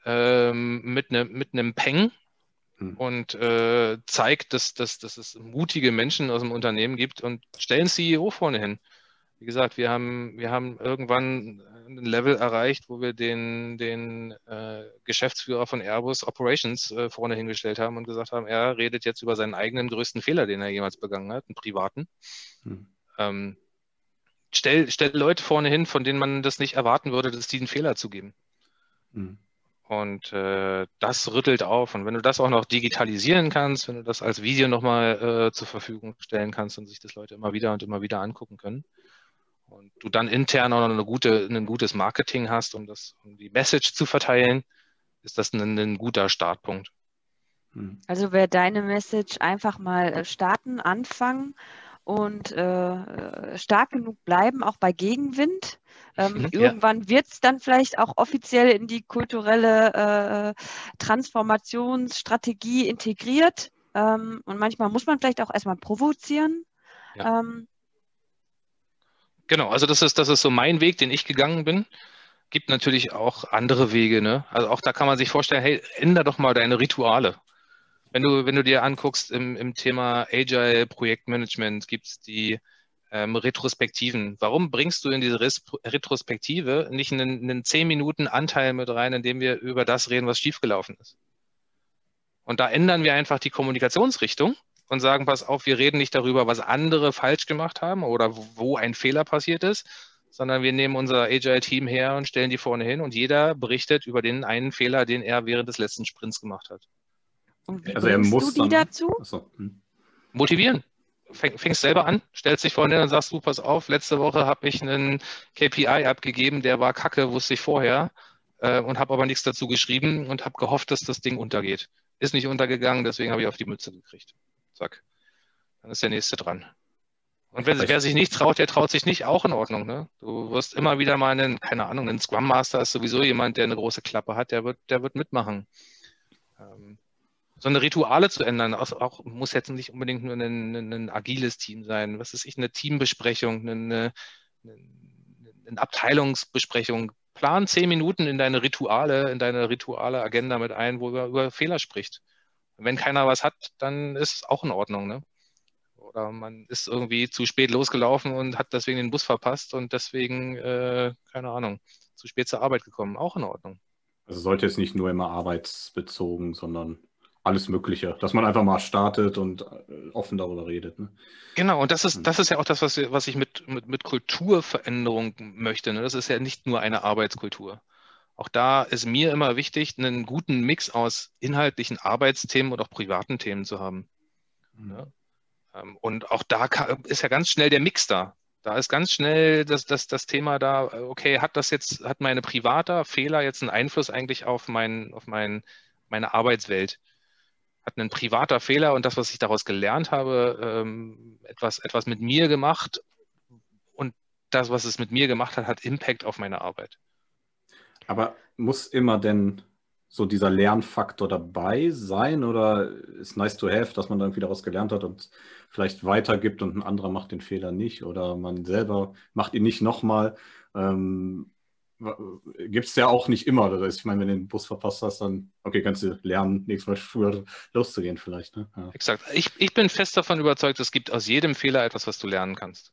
ähm, mit, ne, mit einem Peng hm. und äh, zeigt, dass, dass, dass es mutige Menschen aus dem Unternehmen gibt und stell einen CEO vorne hin. Wie gesagt, wir haben, wir haben irgendwann ein Level erreicht, wo wir den, den äh, Geschäftsführer von Airbus Operations äh, vorne hingestellt haben und gesagt haben, er redet jetzt über seinen eigenen größten Fehler, den er jemals begangen hat, einen privaten. Hm. Ähm, stell, stell Leute vorne hin, von denen man das nicht erwarten würde, dass die einen Fehler zugeben. Hm. Und äh, das rüttelt auf. Und wenn du das auch noch digitalisieren kannst, wenn du das als Video nochmal äh, zur Verfügung stellen kannst und sich das Leute immer wieder und immer wieder angucken können, und du dann intern auch noch eine gute, ein gutes Marketing hast, um, das, um die Message zu verteilen, ist das ein, ein guter Startpunkt. Hm. Also wäre deine Message einfach mal äh, starten, anfangen und äh, stark genug bleiben, auch bei Gegenwind. Ähm, mhm, irgendwann ja. wird es dann vielleicht auch offiziell in die kulturelle äh, Transformationsstrategie integriert. Ähm, und manchmal muss man vielleicht auch erstmal provozieren. Ja. Ähm, Genau, also das ist, das ist so mein Weg, den ich gegangen bin. Gibt natürlich auch andere Wege, ne? Also auch da kann man sich vorstellen, hey, änder doch mal deine Rituale. Wenn du, wenn du dir anguckst, im, im Thema Agile Projektmanagement gibt es die ähm, Retrospektiven. Warum bringst du in diese Res Retrospektive nicht einen, einen 10 Minuten Anteil mit rein, in dem wir über das reden, was schiefgelaufen ist? Und da ändern wir einfach die Kommunikationsrichtung und sagen, pass auf, wir reden nicht darüber, was andere falsch gemacht haben oder wo ein Fehler passiert ist, sondern wir nehmen unser Agile-Team her und stellen die vorne hin und jeder berichtet über den einen Fehler, den er während des letzten Sprints gemacht hat. Und wie also er muss du die dann, dazu? Achso, hm. Motivieren. Fäng, fängst selber an, stellst dich vorne hin und sagst, du, pass auf, letzte Woche habe ich einen KPI abgegeben, der war kacke, wusste ich vorher äh, und habe aber nichts dazu geschrieben und habe gehofft, dass das Ding untergeht. Ist nicht untergegangen, deswegen habe ich auf die Mütze gekriegt. Zack. Dann ist der nächste dran. Und wer, wer, sich nicht traut, der traut sich nicht, auch in Ordnung. Ne? Du wirst immer wieder mal einen, keine Ahnung, ein Scrum Master ist sowieso jemand, der eine große Klappe hat, der wird, der wird mitmachen. Ähm, so eine Rituale zu ändern, auch, auch, muss jetzt nicht unbedingt nur ein, ein, ein, agiles Team sein. Was ist ich, eine Teambesprechung, eine, eine, eine Abteilungsbesprechung. Plan zehn Minuten in deine Rituale, in deine rituale Agenda mit ein, wo er über Fehler spricht wenn keiner was hat, dann ist es auch in Ordnung. Ne? Oder man ist irgendwie zu spät losgelaufen und hat deswegen den Bus verpasst und deswegen, äh, keine Ahnung, zu spät zur Arbeit gekommen. Auch in Ordnung. Also sollte es nicht nur immer arbeitsbezogen, sondern alles Mögliche, dass man einfach mal startet und äh, offen darüber redet. Ne? Genau, und das ist, hm. das ist ja auch das, was, was ich mit, mit, mit Kulturveränderung möchte. Ne? Das ist ja nicht nur eine Arbeitskultur. Auch da ist mir immer wichtig, einen guten Mix aus inhaltlichen Arbeitsthemen und auch privaten Themen zu haben. Mhm. Ähm, und auch da ist ja ganz schnell der Mix da. Da ist ganz schnell das, das, das Thema da, okay, hat das jetzt, hat meine privater Fehler jetzt einen Einfluss eigentlich auf, mein, auf mein, meine Arbeitswelt? Hat ein privater Fehler und das, was ich daraus gelernt habe, ähm, etwas, etwas mit mir gemacht und das, was es mit mir gemacht hat, hat Impact auf meine Arbeit. Aber muss immer denn so dieser Lernfaktor dabei sein oder ist nice to have, dass man dann irgendwie daraus gelernt hat und vielleicht weitergibt und ein anderer macht den Fehler nicht oder man selber macht ihn nicht nochmal? Ähm, Gibt es ja auch nicht immer. Das heißt, ich meine, wenn du den Bus verpasst hast, dann, okay, kannst du lernen, nächstes Mal früher loszugehen vielleicht. Ne? Ja. Exakt. Ich, ich bin fest davon überzeugt, es gibt aus jedem Fehler etwas, was du lernen kannst.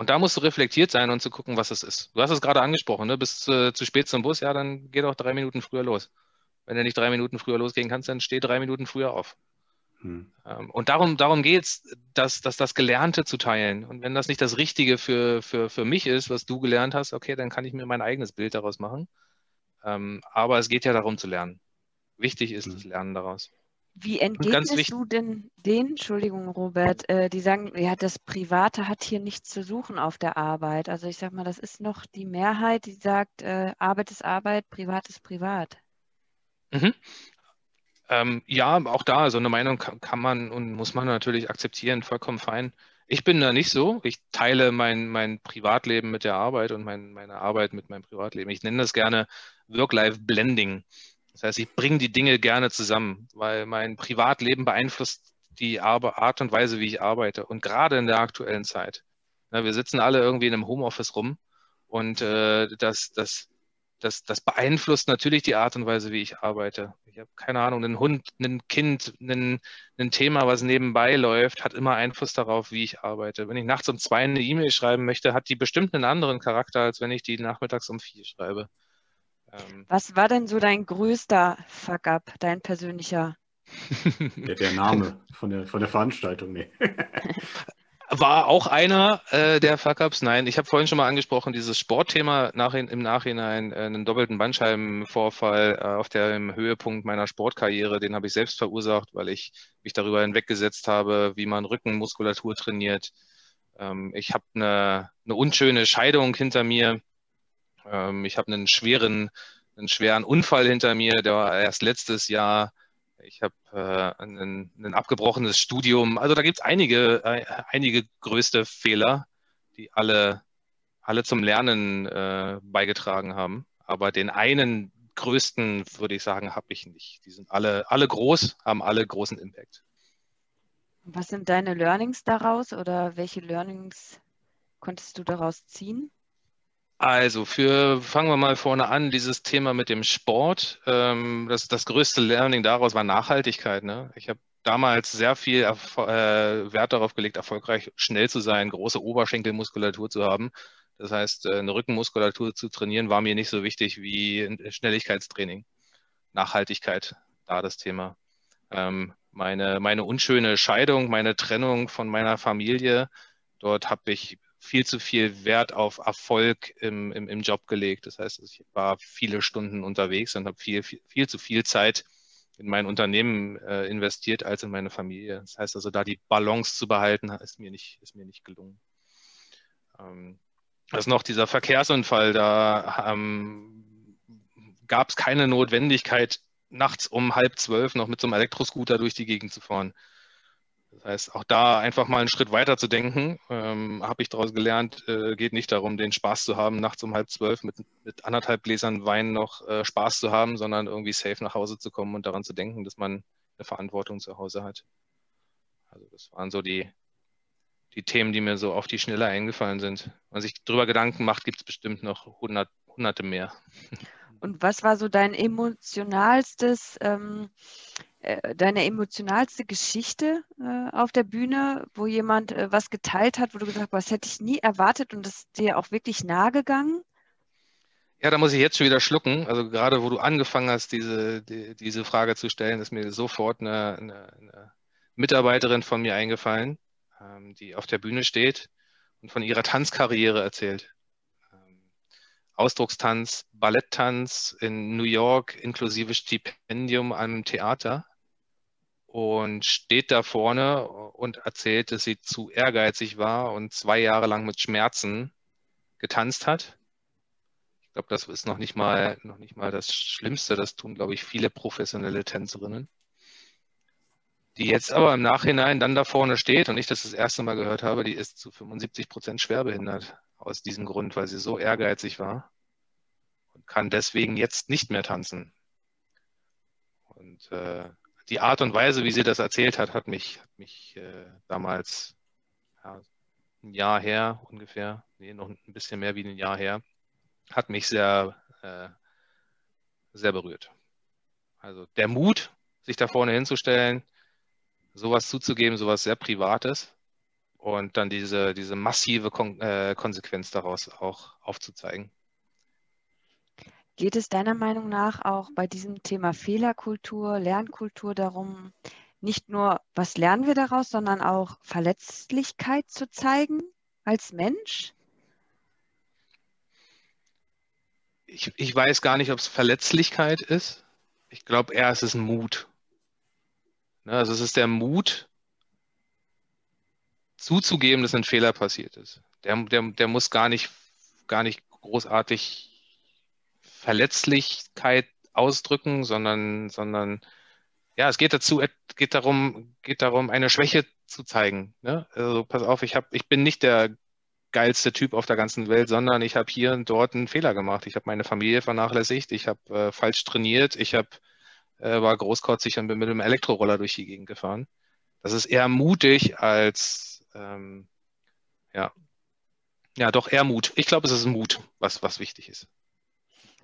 Und da musst du reflektiert sein und zu gucken, was es ist. Du hast es gerade angesprochen, ne? Bist äh, zu spät zum Bus, ja, dann geh doch drei Minuten früher los. Wenn du nicht drei Minuten früher losgehen kannst, dann steh drei Minuten früher auf. Hm. Ähm, und darum, darum geht es, dass, dass das Gelernte zu teilen. Und wenn das nicht das Richtige für, für, für mich ist, was du gelernt hast, okay, dann kann ich mir mein eigenes Bild daraus machen. Ähm, aber es geht ja darum zu lernen. Wichtig ist hm. das Lernen daraus. Wie entgegnest du denn den, Entschuldigung, Robert, äh, die sagen, ja, das Private hat hier nichts zu suchen auf der Arbeit. Also ich sage mal, das ist noch die Mehrheit, die sagt, äh, Arbeit ist Arbeit, Privat ist Privat. Mhm. Ähm, ja, auch da, so eine Meinung kann, kann, man und muss man natürlich akzeptieren, vollkommen fein. Ich bin da nicht so. Ich teile mein, mein Privatleben mit der Arbeit und mein, meine Arbeit mit meinem Privatleben. Ich nenne das gerne Work-Life-Blending. Das heißt, ich bringe die Dinge gerne zusammen, weil mein Privatleben beeinflusst die Art und Weise, wie ich arbeite. Und gerade in der aktuellen Zeit. Ja, wir sitzen alle irgendwie in einem Homeoffice rum und äh, das, das, das, das beeinflusst natürlich die Art und Weise, wie ich arbeite. Ich habe keine Ahnung, ein Hund, ein Kind, ein, ein Thema, was nebenbei läuft, hat immer Einfluss darauf, wie ich arbeite. Wenn ich nachts um zwei eine E-Mail schreiben möchte, hat die bestimmt einen anderen Charakter, als wenn ich die nachmittags um vier schreibe. Ähm, was war denn so dein größter Fuck-up, dein persönlicher? der, der, Name von der, von der Veranstaltung, nee. War auch einer äh, der Fuck-Ups. Nein, ich habe vorhin schon mal angesprochen, dieses Sportthema nach, im Nachhinein, äh, einen doppelten Bandscheibenvorfall äh, auf dem Höhepunkt meiner Sportkarriere, den habe ich selbst verursacht, weil ich mich darüber hinweggesetzt habe, wie man Rückenmuskulatur trainiert. Ähm, ich habe eine, eine unschöne Scheidung hinter mir. Ähm, ich habe einen schweren, einen schweren Unfall hinter mir, der war erst letztes Jahr ich habe äh, ein, ein, abgebrochenes Studium. Also da gibt es einige, äh, einige größte Fehler, die alle, alle zum Lernen äh, beigetragen haben. Aber den einen größten, würde ich sagen, habe ich nicht. Die sind alle, alle groß, haben alle großen Impact. Was sind deine Learnings daraus oder welche Learnings konntest du daraus ziehen? Also für, fangen wir mal vorne an, dieses Thema mit dem Sport. Ähm, das, das größte Learning daraus war Nachhaltigkeit. Ne? Ich habe damals sehr viel äh, Wert darauf gelegt, erfolgreich schnell zu sein, große Oberschenkelmuskulatur zu haben. Das heißt, äh, eine Rückenmuskulatur zu trainieren war mir nicht so wichtig wie Schnelligkeitstraining. Nachhaltigkeit, da das Thema. Ähm, meine, meine unschöne Scheidung, meine Trennung von meiner Familie, dort habe ich viel zu viel Wert auf Erfolg im, im, im Job gelegt. Das heißt, ich war viele Stunden unterwegs und habe viel, viel, viel zu viel Zeit in mein Unternehmen äh, investiert als in meine Familie. Das heißt also, da die Balance zu behalten, ist mir nicht, ist mir nicht gelungen. Ähm, ist noch dieser Verkehrsunfall, da ähm, gab es keine Notwendigkeit, nachts um halb zwölf noch mit so einem Elektroscooter durch die Gegend zu fahren. Das heißt, auch da einfach mal einen Schritt weiter zu denken, ähm, habe ich daraus gelernt, äh, geht nicht darum, den Spaß zu haben, nachts um halb zwölf mit, mit anderthalb Gläsern Wein noch äh, Spaß zu haben, sondern irgendwie safe nach Hause zu kommen und daran zu denken, dass man eine Verantwortung zu Hause hat. Also das waren so die, die Themen, die mir so auf die Schnelle eingefallen sind. Wenn man sich darüber Gedanken macht, gibt es bestimmt noch hundert, hunderte mehr. Und was war so dein emotionalstes ähm, äh, deine emotionalste Geschichte äh, auf der Bühne, wo jemand äh, was geteilt hat, wo du gesagt hast, das hätte ich nie erwartet und das ist dir auch wirklich nahe gegangen? Ja, da muss ich jetzt schon wieder schlucken. Also gerade wo du angefangen hast, diese, die, diese Frage zu stellen, ist mir sofort eine, eine, eine Mitarbeiterin von mir eingefallen, ähm, die auf der Bühne steht und von ihrer Tanzkarriere erzählt. Ähm, Ausdruckstanz, Balletttanz in New York inklusive Stipendium am Theater und steht da vorne und erzählt, dass sie zu ehrgeizig war und zwei Jahre lang mit Schmerzen getanzt hat. Ich glaube, das ist noch nicht mal, noch nicht mal das Schlimmste. Das tun, glaube ich, viele professionelle Tänzerinnen. Die jetzt aber im Nachhinein dann da vorne steht und ich das das erste Mal gehört habe, die ist zu 75 Prozent schwerbehindert aus diesem Grund, weil sie so ehrgeizig war und kann deswegen jetzt nicht mehr tanzen. Und äh, die Art und Weise, wie sie das erzählt hat, hat mich, hat mich äh, damals ja, ein Jahr her ungefähr, nee, noch ein bisschen mehr wie ein Jahr her, hat mich sehr, äh, sehr berührt. Also der Mut, sich da vorne hinzustellen, sowas zuzugeben, sowas sehr Privates und dann diese, diese massive Kon äh, Konsequenz daraus auch aufzuzeigen. Geht es deiner Meinung nach auch bei diesem Thema Fehlerkultur, Lernkultur darum, nicht nur, was lernen wir daraus, sondern auch Verletzlichkeit zu zeigen als Mensch? Ich, ich weiß gar nicht, ob es Verletzlichkeit ist. Ich glaube eher, es ist ein Mut. Ne, also es ist der Mut, zuzugeben, dass ein Fehler passiert ist. Der, der, der muss gar nicht, gar nicht großartig Verletzlichkeit ausdrücken, sondern, sondern ja, es geht dazu, geht darum, geht darum, eine Schwäche zu zeigen. Ne? Also pass auf, ich habe, ich bin nicht der geilste Typ auf der ganzen Welt, sondern ich habe hier und dort einen Fehler gemacht. Ich habe meine Familie vernachlässigt, ich habe äh, falsch trainiert, ich hab, äh, war großkotzig und bin mit einem Elektroroller durch die Gegend gefahren. Das ist eher mutig als, ähm, ja, ja, doch eher Mut. Ich glaube, es ist Mut, was, was wichtig ist.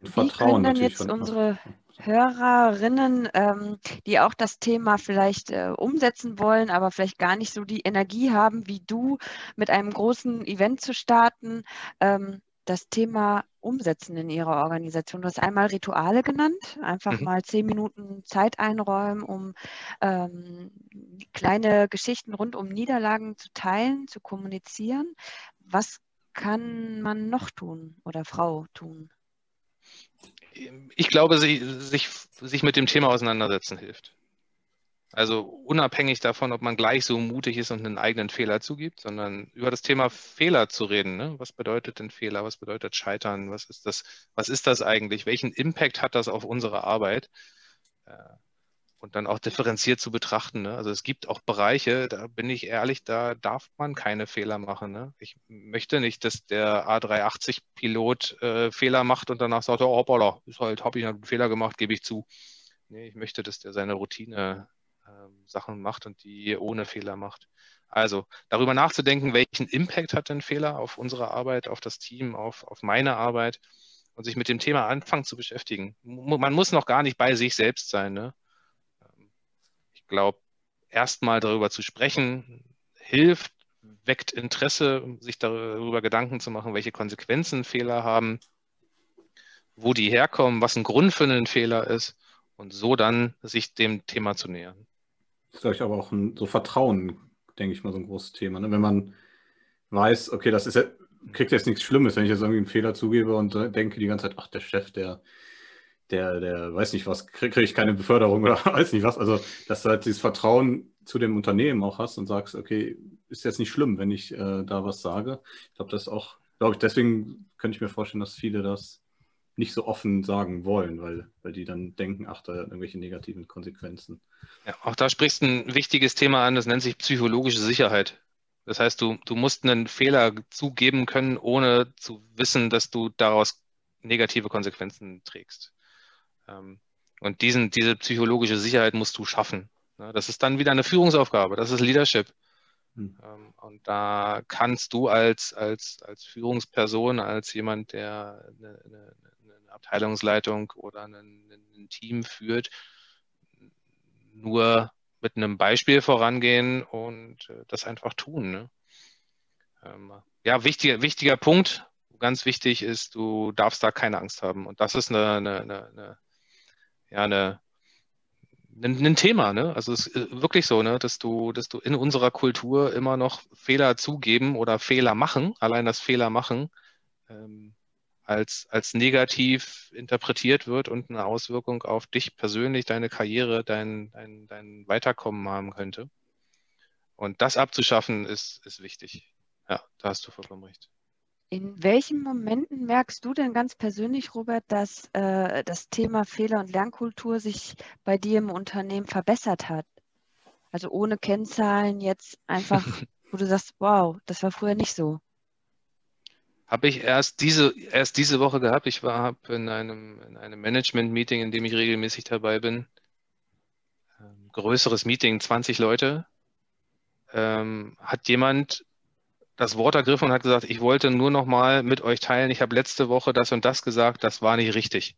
Wie Vertrauen können denn jetzt unsere Hörerinnen, ähm, die auch das Thema vielleicht äh, umsetzen wollen, aber vielleicht gar nicht so die Energie haben wie du, mit einem großen Event zu starten, ähm, das Thema umsetzen in ihrer Organisation. Du hast einmal Rituale genannt, einfach mhm. mal zehn Minuten Zeit einräumen, um ähm, kleine Geschichten rund um Niederlagen zu teilen, zu kommunizieren. Was kann man noch tun oder Frau tun? Ich glaube, sich, sich, sich mit dem Thema auseinandersetzen hilft. Also unabhängig davon, ob man gleich so mutig ist und einen eigenen Fehler zugibt, sondern über das Thema Fehler zu reden. Ne? Was bedeutet denn Fehler? Was bedeutet Scheitern? Was ist das? Was ist das eigentlich? Welchen Impact hat das auf unsere Arbeit? Und dann auch differenziert zu betrachten. Ne? Also es gibt auch Bereiche, da bin ich ehrlich, da darf man keine Fehler machen. Ne? Ich möchte nicht, dass der A380-Pilot äh, Fehler macht und danach sagt, oh, hoppala, ist halt, habe ich einen Fehler gemacht, gebe ich zu. Nee, ich möchte, dass der seine Routine äh, Sachen macht und die ohne Fehler macht. Also darüber nachzudenken, welchen Impact hat denn Fehler auf unsere Arbeit, auf das Team, auf, auf meine Arbeit und sich mit dem Thema anfangen zu beschäftigen. Man muss noch gar nicht bei sich selbst sein. Ne? Glaube, erstmal darüber zu sprechen, hilft, weckt Interesse, sich darüber Gedanken zu machen, welche Konsequenzen Fehler haben, wo die herkommen, was ein Grund für einen Fehler ist und so dann sich dem Thema zu nähern. Das ist, glaube ich, aber auch ein, so Vertrauen, denke ich mal, so ein großes Thema. Ne? Wenn man weiß, okay, das ist kriegt jetzt nichts Schlimmes, wenn ich jetzt irgendwie einen Fehler zugebe und denke die ganze Zeit, ach, der Chef, der, der, der weiß nicht was, kriege krieg ich keine Beförderung oder weiß nicht was. Also, dass du halt dieses Vertrauen zu dem Unternehmen auch hast und sagst, okay, ist jetzt nicht schlimm, wenn ich äh, da was sage. Ich glaube, das ist auch, glaube ich, deswegen könnte ich mir vorstellen, dass viele das nicht so offen sagen wollen, weil, weil die dann denken, ach, da irgendwelche negativen Konsequenzen. Ja, auch da sprichst du ein wichtiges Thema an, das nennt sich psychologische Sicherheit. Das heißt, du, du musst einen Fehler zugeben können, ohne zu wissen, dass du daraus negative Konsequenzen trägst. Ähm, und diesen, diese psychologische Sicherheit musst du schaffen. Ne? Das ist dann wieder eine Führungsaufgabe, das ist Leadership. Hm. Ähm, und da kannst du als, als, als Führungsperson, als jemand, der eine, eine, eine Abteilungsleitung oder ein, ein Team führt, nur mit einem Beispiel vorangehen und äh, das einfach tun. Ne? Ähm, ja, wichtiger, wichtiger Punkt, ganz wichtig ist, du darfst da keine Angst haben. Und das ist eine, eine, eine, ja eine, ein, ein Thema, ne? Also es ist wirklich so, ne, dass du, dass du in unserer Kultur immer noch Fehler zugeben oder Fehler machen, allein das Fehler machen, ähm, als, als negativ interpretiert wird und eine Auswirkung auf dich persönlich, deine Karriere, dein, dein, dein Weiterkommen haben könnte. Und das abzuschaffen ist, ist wichtig. Ja, da hast du vollkommen recht. In welchen Momenten merkst du denn ganz persönlich, Robert, dass äh, das Thema Fehler- und Lernkultur sich bei dir im Unternehmen verbessert hat? Also ohne Kennzahlen jetzt einfach, wo du sagst, wow, das war früher nicht so. Habe ich erst diese, erst diese Woche gehabt. Ich war in einem, in einem Management-Meeting, in dem ich regelmäßig dabei bin. Ähm, größeres Meeting, 20 Leute. Ähm, hat jemand das Wort ergriffen und hat gesagt, ich wollte nur noch mal mit euch teilen, ich habe letzte Woche das und das gesagt, das war nicht richtig.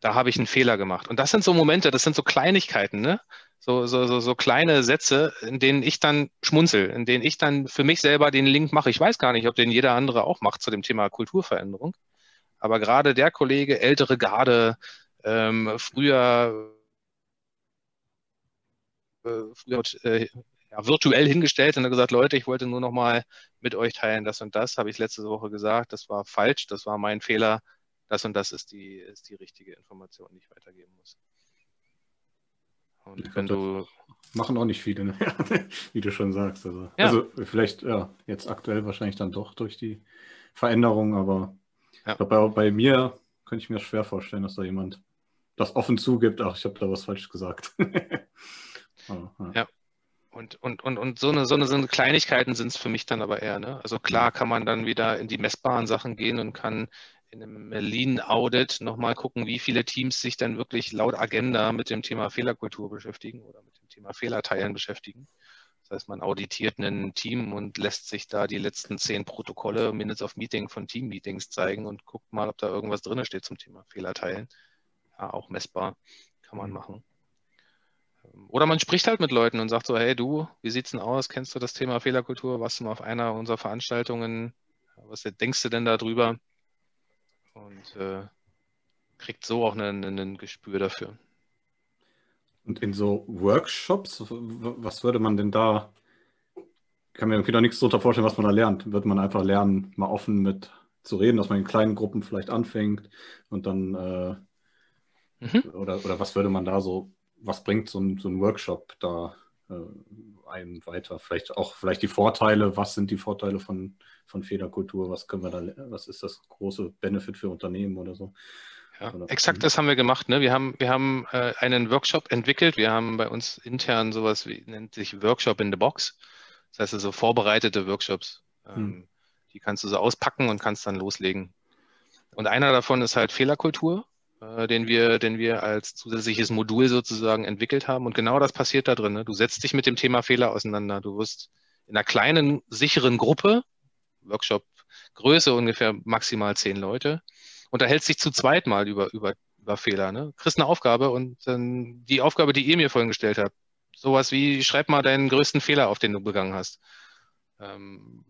Da habe ich einen Fehler gemacht. Und das sind so Momente, das sind so Kleinigkeiten, ne? So, so, so, so kleine Sätze, in denen ich dann schmunzel, in denen ich dann für mich selber den Link mache. Ich weiß gar nicht, ob den jeder andere auch macht zu dem Thema Kulturveränderung. Aber gerade der Kollege, ältere Garde, ähm, früher, äh, früher äh, ja, virtuell hingestellt und hat gesagt, Leute, ich wollte nur noch mal mit euch teilen, das und das, habe ich letzte Woche gesagt, das war falsch, das war mein Fehler, das und das ist die, ist die richtige Information, die ich weitergeben muss. Und wenn du. Machen auch nicht viele, ne? wie du schon sagst. Also, ja. also, vielleicht, ja, jetzt aktuell wahrscheinlich dann doch durch die Veränderung, aber ja. bei, bei mir könnte ich mir schwer vorstellen, dass da jemand das offen zugibt, ach, ich habe da was falsch gesagt. aber, ja. ja. Und, und, und, und so, eine, so, eine, so eine Kleinigkeiten sind es für mich dann aber eher. Ne? Also klar kann man dann wieder in die messbaren Sachen gehen und kann in einem Lean-Audit nochmal gucken, wie viele Teams sich dann wirklich laut Agenda mit dem Thema Fehlerkultur beschäftigen oder mit dem Thema Fehlerteilen beschäftigen. Das heißt, man auditiert ein Team und lässt sich da die letzten zehn Protokolle, Minutes of Meeting von Team-Meetings zeigen und guckt mal, ob da irgendwas drin steht zum Thema Fehlerteilen. Ja, auch messbar kann man machen. Oder man spricht halt mit Leuten und sagt so, hey du, wie sieht's denn aus? Kennst du das Thema Fehlerkultur? Warst du mal auf einer unserer Veranstaltungen? Was denkst du denn darüber? Und äh, kriegt so auch ein Gespür dafür. Und in so Workshops, was würde man denn da, ich kann mir irgendwie noch nichts darunter vorstellen, was man da lernt. Wird man einfach lernen, mal offen mit zu reden, dass man in kleinen Gruppen vielleicht anfängt und dann, äh, mhm. oder, oder was würde man da so, was bringt so ein, so ein Workshop da äh, einem weiter? Vielleicht auch, vielleicht die Vorteile, was sind die Vorteile von, von Fehlerkultur, was können wir da, was ist das große Benefit für Unternehmen oder so? Ja, exakt das haben wir gemacht. Ne? Wir haben, wir haben äh, einen Workshop entwickelt. Wir haben bei uns intern sowas wie nennt sich Workshop in the Box. Das heißt also vorbereitete Workshops. Ähm, hm. Die kannst du so auspacken und kannst dann loslegen. Und einer davon ist halt Fehlerkultur, äh, den, wir, den wir als zusätzliches Modul sozusagen entwickelt haben. Und genau das passiert da drin. Ne? Du setzt dich mit dem Thema Fehler auseinander. Du wirst in einer kleinen, sicheren Gruppe, Workshop Größe ungefähr maximal zehn Leute, unterhältst sich zu zweit mal über, über, über Fehler. Ne? Kriegst eine Aufgabe und dann die Aufgabe, die ihr mir vorhin gestellt habt. Sowas wie, schreib mal deinen größten Fehler auf, den du begangen hast. Ähm,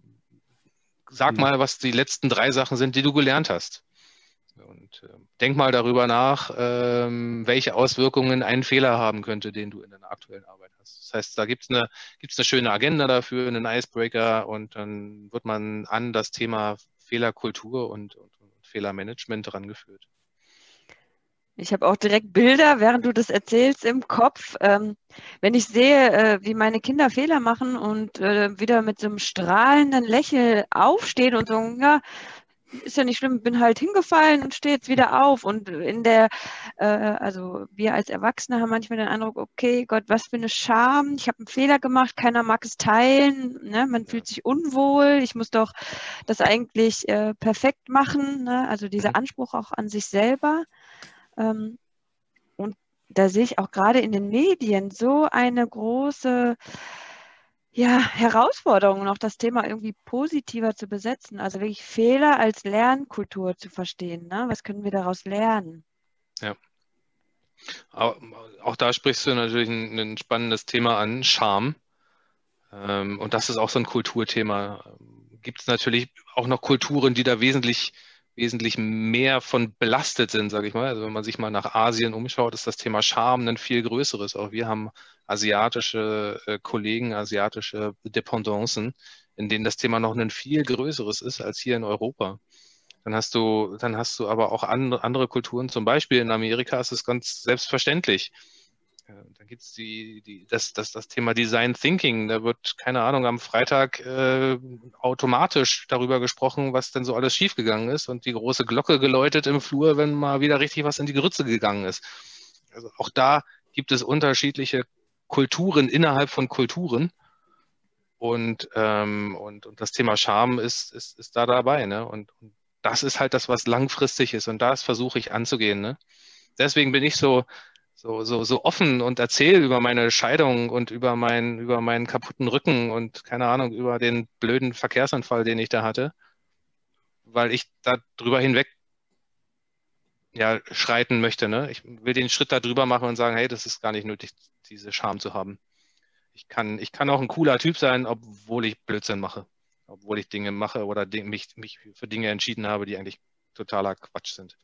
sag mhm. mal, was die letzten drei Sachen sind, die du gelernt hast. Und äh, denk mal darüber nach, ähm, welche Auswirkungen ein Fehler haben könnte, den du in deiner aktuellen Arbeit hast. Das heißt, da gibt es eine, gibt's eine schöne Agenda dafür, einen Icebreaker und dann wird man an das Thema Fehlerkultur und, und Fehlermanagement rangeführt. Ich habe auch direkt Bilder, während du das erzählst, im Kopf. Ähm, wenn ich sehe, äh, wie meine Kinder Fehler machen und äh, wieder mit so einem strahlenden Lächeln aufstehen und so, ja, ist ja nicht schlimm, bin halt hingefallen und stehe jetzt wieder auf. Und in der, äh, also wir als Erwachsene haben manchmal den Eindruck, okay, Gott, was für eine Scham, ich habe einen Fehler gemacht, keiner mag es teilen, ne? man fühlt sich unwohl, ich muss doch das eigentlich äh, perfekt machen, ne? also dieser. Anspruch auch an sich selber. Ähm, und da sehe ich auch gerade in den Medien so eine große ja, Herausforderung, noch das Thema irgendwie positiver zu besetzen. Also wirklich Fehler als Lernkultur zu verstehen. Ne? Was können wir daraus lernen? Ja. Auch, da sprichst du natürlich ein, ein spannendes Thema an, Scham. Ähm, und das ist auch so ein Kulturthema. Gibt es natürlich auch noch Kulturen, die da wesentlich wesentlich mehr von belastet sind, sage ich mal. Also wenn man sich mal nach Asien umschaut, ist das Thema Scham ein viel größeres. Auch wir haben asiatische äh, Kollegen, asiatische Dependancen, in denen das Thema noch ein viel größeres ist als hier in Europa. Dann hast du, dann hast du aber auch andere, andere Kulturen, zum Beispiel in Amerika ist es ganz selbstverständlich. Da gibt es die, die, das, das, das Thema Design Thinking. Da wird, keine Ahnung, am Freitag äh, automatisch darüber gesprochen, was denn so alles schiefgegangen ist und die große Glocke geläutet im Flur, wenn mal wieder richtig was in die Grütze gegangen ist. Also auch da gibt es unterschiedliche Kulturen innerhalb von Kulturen. Und, ähm, und, und das Thema Scham ist, ist, ist da dabei. Ne? Und, und das ist halt das, was langfristig ist. Und das versuche ich anzugehen. Ne? Deswegen bin ich so, so, so, so offen und erzähle über meine Scheidung und über, mein, über meinen kaputten Rücken und keine Ahnung, über den blöden Verkehrsanfall, den ich da hatte, weil ich da drüber hinweg ja, schreiten möchte. Ne? Ich will den Schritt da drüber machen und sagen, hey, das ist gar nicht nötig, diese Scham zu haben. Ich kann, ich kann auch ein cooler Typ sein, obwohl ich Blödsinn mache. Obwohl ich Dinge mache oder mich, mich für Dinge entschieden habe, die eigentlich totaler Quatsch sind.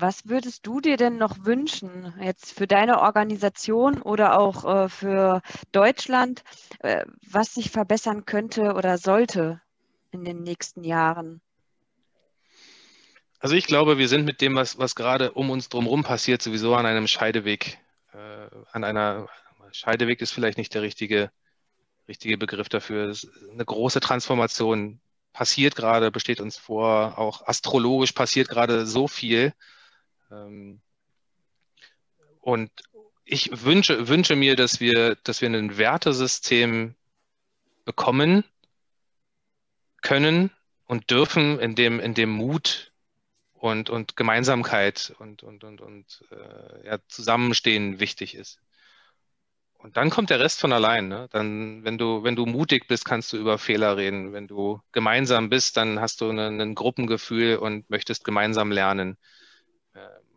Was würdest du dir denn noch wünschen, jetzt für deine Organisation oder auch äh, für Deutschland, äh, was sich verbessern könnte oder sollte in den nächsten Jahren? Also ich glaube, wir sind mit dem, was, was gerade um uns drumherum passiert, sowieso an einem Scheideweg. Äh, an einer Scheideweg ist vielleicht nicht der richtige, richtige Begriff dafür. eine große Transformation passiert gerade, besteht uns vor. Auch astrologisch passiert gerade so viel. Ähm, und ich wünsche, wünsche mir, dass wir, dass wir ein Wertesystem bekommen können und dürfen, in dem, in dem Mut und, und Gemeinsamkeit und, und, und, und äh, ja, Zusammenstehen wichtig ist. Und dann kommt der Rest von allein. Ne? Dann, wenn du, wenn du mutig bist, kannst du über Fehler reden. Wenn du gemeinsam bist, dann hast du ein Gruppengefühl und möchtest gemeinsam lernen.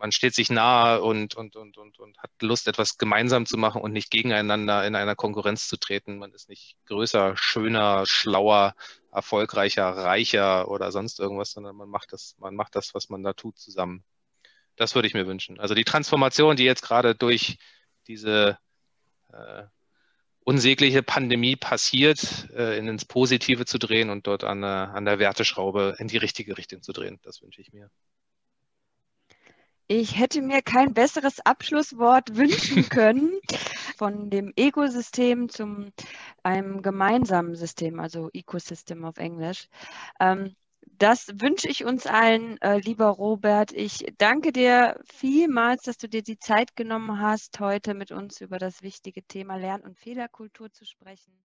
Äh, man steht sich nahe und, und, und, und, und hat Lust, etwas gemeinsam zu machen und nicht gegeneinander in einer Konkurrenz zu treten. Man ist nicht größer, schöner, schlauer, erfolgreicher, reicher oder sonst irgendwas, sondern man macht das, man macht das, was man da tut, zusammen. Das würde ich mir wünschen. Also die Transformation, die jetzt gerade durch diese äh, unsägliche Pandemie passiert, äh, ins Positive zu drehen und dort an, an der Werteschraube in die richtige Richtung zu drehen. Das wünsche ich mir. Ich hätte mir kein besseres Abschlusswort wünschen können von dem Ökosystem zum einem gemeinsamen System, also Ecosystem auf Englisch. Ähm, das wünsche ich uns allen, äh, lieber Robert. Ich danke dir vielmals, dass du dir die Zeit genommen hast, heute mit uns über das wichtige Thema Lern- und Fehlerkultur zu sprechen.